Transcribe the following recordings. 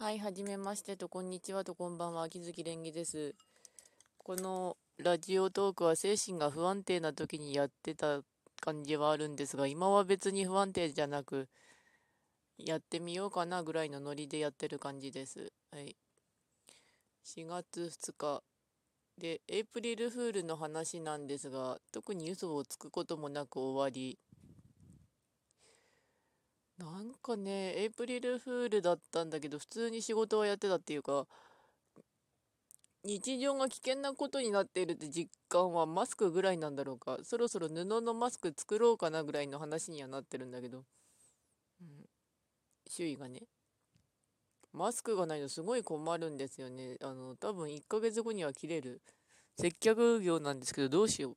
はい、はじめましてと、こんにちはと、こんばんは、秋月蓮華です。このラジオトークは精神が不安定な時にやってた感じはあるんですが、今は別に不安定じゃなく、やってみようかなぐらいのノリでやってる感じです。はい。4月2日。で、エイプリルフールの話なんですが、特に嘘をつくこともなく終わり、なんかね、エイプリルフールだったんだけど、普通に仕事はやってたっていうか、日常が危険なことになっているって実感はマスクぐらいなんだろうか。そろそろ布のマスク作ろうかなぐらいの話にはなってるんだけど、うん、周囲がね。マスクがないとすごい困るんですよね。あの、多分1ヶ月後には切れる接客業なんですけど、どうしよう。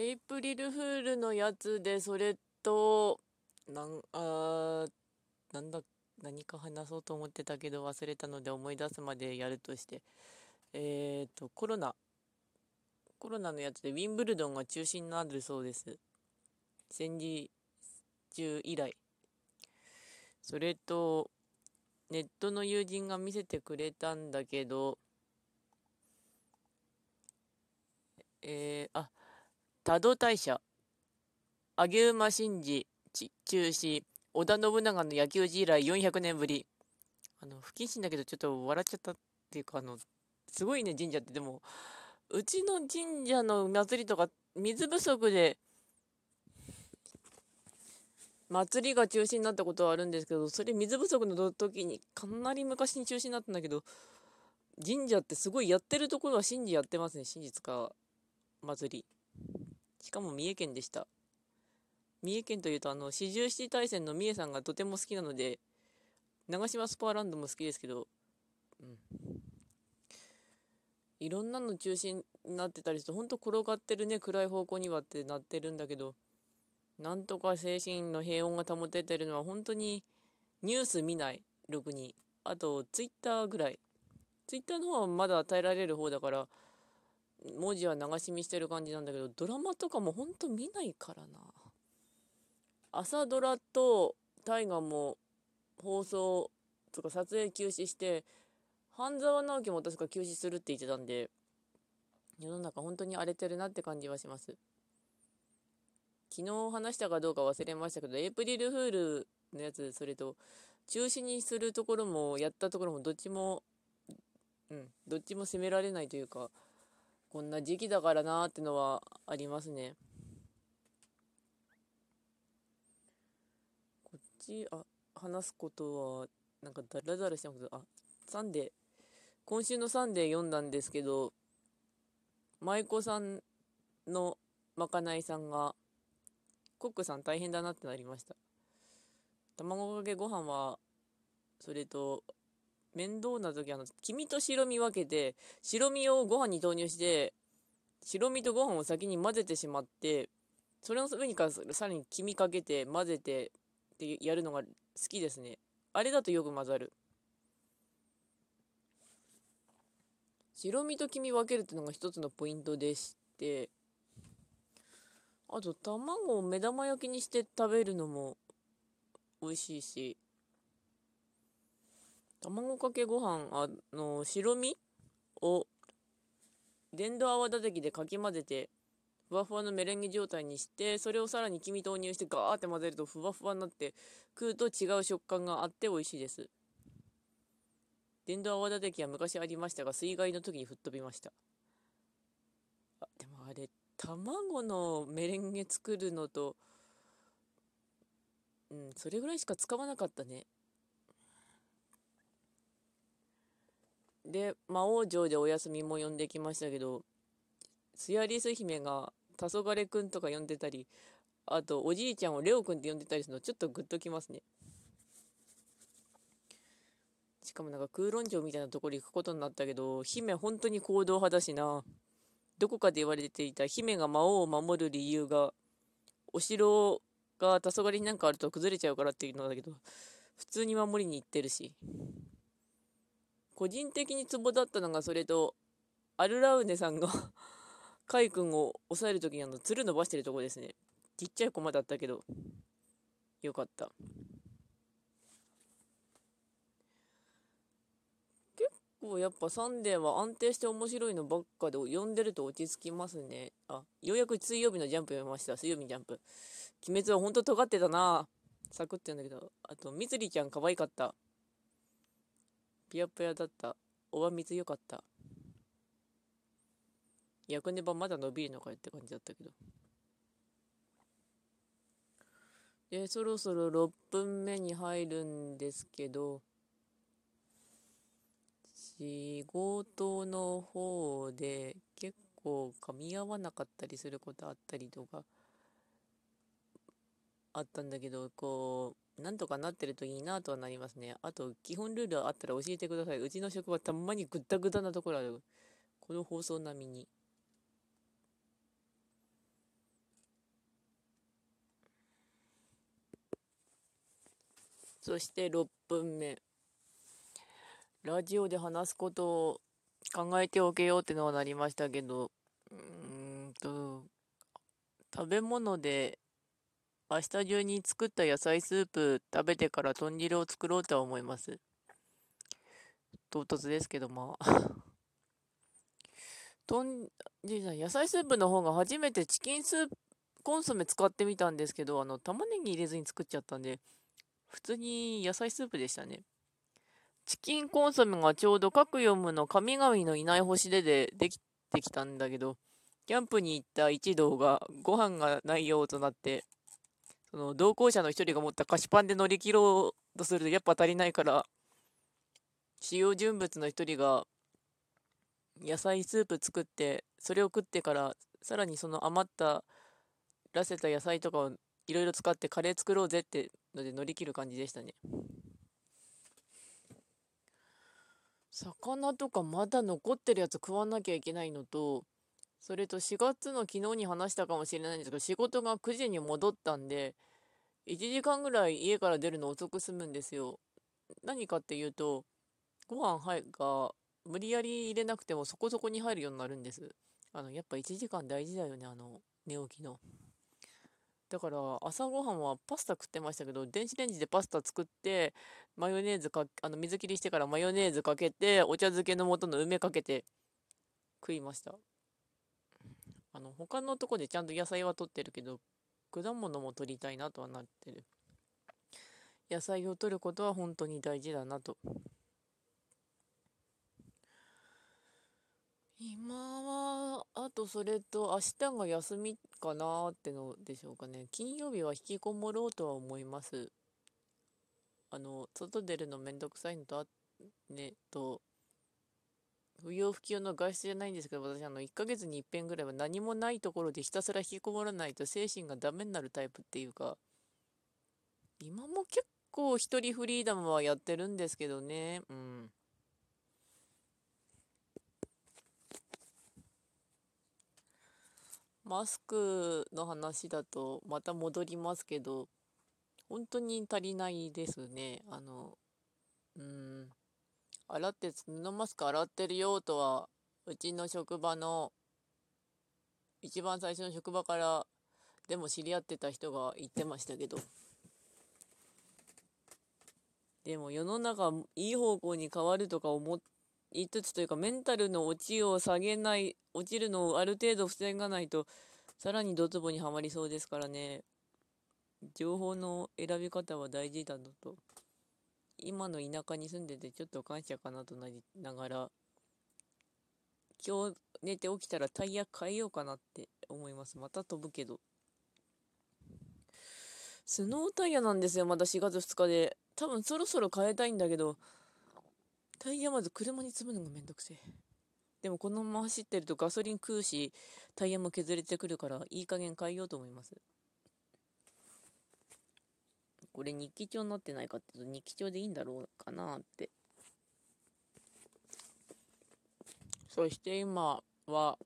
エイプリルフールのやつで、それと、なん、あなんだ、何か話そうと思ってたけど忘れたので思い出すまでやるとして、えっ、ー、と、コロナ。コロナのやつでウィンブルドンが中止になるそうです。戦時中以来。それと、ネットの友人が見せてくれたんだけど、えー、あ、多度大社、上馬神事中止、織田信長の野球時以来400年ぶり。あの、不謹慎だけどちょっと笑っちゃったっていうか、あの、すごいね、神社って。でも、うちの神社の祭りとか、水不足で、祭りが中止になったことはあるんですけど、それ水不足の時に、かなり昔に中止になったんだけど、神社ってすごいやってるところは神事やってますね、真実か祭り。しかも三重県でした。三重県というと、あの、四十七大戦の三重さんがとても好きなので、長島スパーランドも好きですけど、うん。いろんなの中心になってたりして、ほんと転がってるね、暗い方向にはってなってるんだけど、なんとか精神の平穏が保ててるのは本当にニュース見ない、ろくに。あと、ツイッターぐらい。ツイッターの方はまだ与えられる方だから、文字は流し見してる感じなんだけど、ドラマとかもほんと見ないからな。朝ドラと大河も放送とか撮影休止して、半沢直樹も確か休止するって言ってたんで、世の中本当に荒れてるなって感じはします。昨日話したかどうか忘れましたけど、エイプリルフールのやつ、それと、中止にするところも、やったところも、どっちも、うん、どっちも責められないというか、こんな時期だからなーってのはありますね。こっち、あ、話すことは、なんかダラダラしたこと、あ、サンデー。今週のサンデー読んだんですけど、舞妓さんのまかないさんが、コックさん大変だなってなりました。卵かけご飯は、それと、面倒な時あの、黄身と白身分けて、白身をご飯に投入して、白身とご飯を先に混ぜてしまって、それの上にかさらに黄身かけて混ぜてってやるのが好きですね。あれだとよく混ざる。白身と黄身分けるっていうのが一つのポイントでして、あと卵を目玉焼きにして食べるのも美味しいし、卵かけご飯、あの、白身を電動泡立て器でかき混ぜて、ふわふわのメレンゲ状態にして、それをさらに黄身投入してガーって混ぜるとふわふわになって食うと違う食感があって美味しいです。電動泡立て器は昔ありましたが、水害の時に吹っ飛びました。あ、でもあれ、卵のメレンゲ作るのと、うん、それぐらいしか使わなかったね。で、魔王城でお休みも呼んできましたけど、スヤリス姫が黄昏くんとか呼んでたり、あとおじいちゃんをレオくんって呼んでたりするのちょっとグッときますね。しかもなんか空論城みたいなところに行くことになったけど、姫本当に行動派だしな。どこかで言われていた姫が魔王を守る理由が、お城が黄昏になんかあると崩れちゃうからっていうのだけど、普通に守りに行ってるし。個人的にツボだったのがそれとアルラウネさんが カイ君を抑える時にあのつる伸ばしてるとこですね。ちっちゃい駒だったけどよかった。結構やっぱサンデーは安定して面白いのばっかで読んでると落ち着きますね。あようやく水曜日のジャンプ読みました。水曜日のジャンプ。鬼滅はほんと尖ってたな。サクってんだけど。あとみつりちゃん可愛かった。ピヤピヤだった。おわみつよかった。役ネバまだ伸びるのかよって感じだったけど。で、そろそろ6分目に入るんですけど、仕事の方で結構噛み合わなかったりすることあったりとかあったんだけど、こう、なんとかなってるといいなとはなりますね。あと、基本ルールあったら教えてください。うちの職場たまにぐったぐたなところある。この放送並みに。そして6分目。ラジオで話すことを考えておけようってのはなりましたけど、うーんと、食べ物で明日中に作った野菜スープ食べてから豚汁を作ろうとは思います。唐突ですけど、まあ 豚汁野菜スープの方が初めてチキンスープ、コンソメ使ってみたんですけど、あの、玉ねぎ入れずに作っちゃったんで、普通に野菜スープでしたね。チキンコンソメがちょうど各読むの神々のいない星ででできてきたんだけど、キャンプに行った一同がご飯がないようとなって、その同行者の一人が持った菓子パンで乗り切ろうとするとやっぱ足りないから、使用人物の一人が野菜スープ作って、それを食ってから、さらにその余ったらせた野菜とかをいろいろ使ってカレー作ろうぜってので乗り切る感じでしたね。魚とかまだ残ってるやつ食わなきゃいけないのと、それと4月の昨日に話したかもしれないんですけど、仕事が9時に戻ったんで、1時間ぐらい家から出るの遅く済むんですよ。何かっていうと、ご飯が無理やり入れなくてもそこそこに入るようになるんです。あの、やっぱ1時間大事だよね、あの、寝起きの。だから朝ごはんはパスタ食ってましたけど電子レンジでパスタ作ってマヨネーズかあの水切りしてからマヨネーズかけてお茶漬けの素の梅かけて食いましたあの他のとこでちゃんと野菜は取ってるけど果物も取りたいなとはなってる野菜を取ることは本当に大事だなと今は、あとそれと明日が休みかなってのでしょうかね。金曜日は引きこもろうとは思います。あの、外出るのめんどくさいのとあ、ね、と、不要不急の外出じゃないんですけど、私、あの、1ヶ月に一遍ぐらいは何もないところでひたすら引きこもらないと精神がダメになるタイプっていうか、今も結構一人フリーダムはやってるんですけどね、うん。マスクの話だとまた戻りますけど、本当に足りないですね。あの、うん、洗って、布マスク洗ってるよとは、うちの職場の、一番最初の職場からでも知り合ってた人が言ってましたけど、でも世の中いい方向に変わるとか思っ言いつつというかメンタルの落ちを下げない落ちるのをある程度防がないとさらにドツボにはまりそうですからね。情報の選び方は大事だと。今の田舎に住んでてちょっと感謝かなとなりながら今日寝て起きたらタイヤ変えようかなって思いますまた飛ぶけどスノータイヤなんですよまだ4月2日で多分そろそろ変えたいんだけどタイヤまず車に積むのがめんどくせえ。でもこのまま走ってるとガソリン食うし、タイヤも削れてくるから、いい加減変えようと思います。これ日記帳になってないかっていうと、日記帳でいいんだろうかなって。そして今は、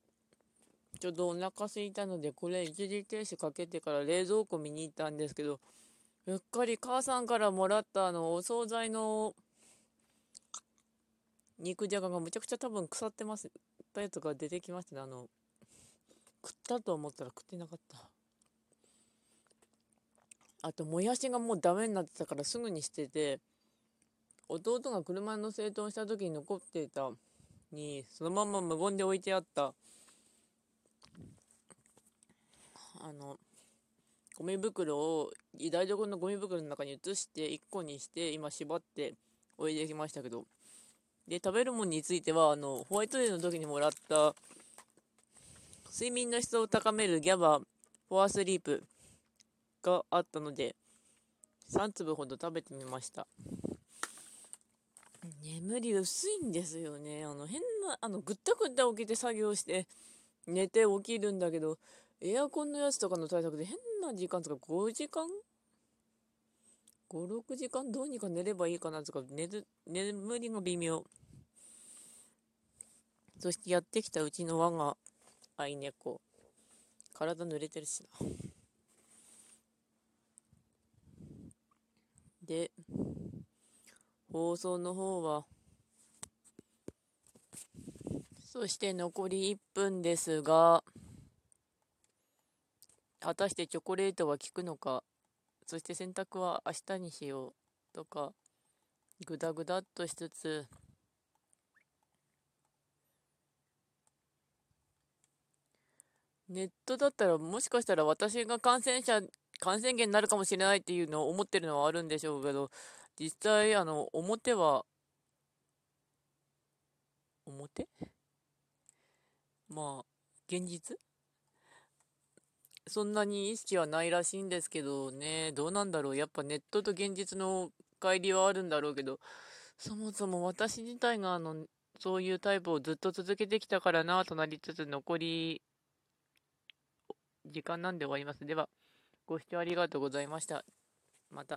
ちょうどお腹すいたので、これ一時停止かけてから冷蔵庫見に行ったんですけど、うっかり母さんからもらったあの、お惣菜の肉じゃががむちゃくちゃ多分腐ってます。たやつが出てきましたね。あの食ったと思ったら食ってなかった。あともやしがもうダメになってたからすぐに捨てて弟が車の整頓した時に残っていたにそのまま無言で置いてあった。あのゴミ袋を台所のゴミ袋の中に移して1個にして今縛って置いてきましたけど。で食べるものについてはあのホワイトデーの時にもらった睡眠の質を高めるギャバフォアスリープがあったので3粒ほど食べてみました。眠り薄いんですよね。あの変なあのぐったぐった起きて作業して寝て起きるんだけどエアコンのやつとかの対策で変な時間とか5時間？56時間？どうにか寝ればいいかなとか寝る眠りが微妙。そしてやってきたうちの我が愛猫。体濡れてるしな。で放送の方はそして残り1分ですが果たしてチョコレートは効くのかそして洗濯は明日にしようとかぐだぐだっとしつつネットだったらもしかしたら私が感染者感染源になるかもしれないっていうのを思ってるのはあるんでしょうけど実際あの表は表？まあ現実？そんなに意識はないらしいんですけどね、どうなんだろう。やっぱネットと現実の乖離はあるんだろうけど、そもそも私自体があの、そういうタイプをずっと続けてきたからなとなりつつ、残り時間なんで終わります。では、ご視聴ありがとうございました。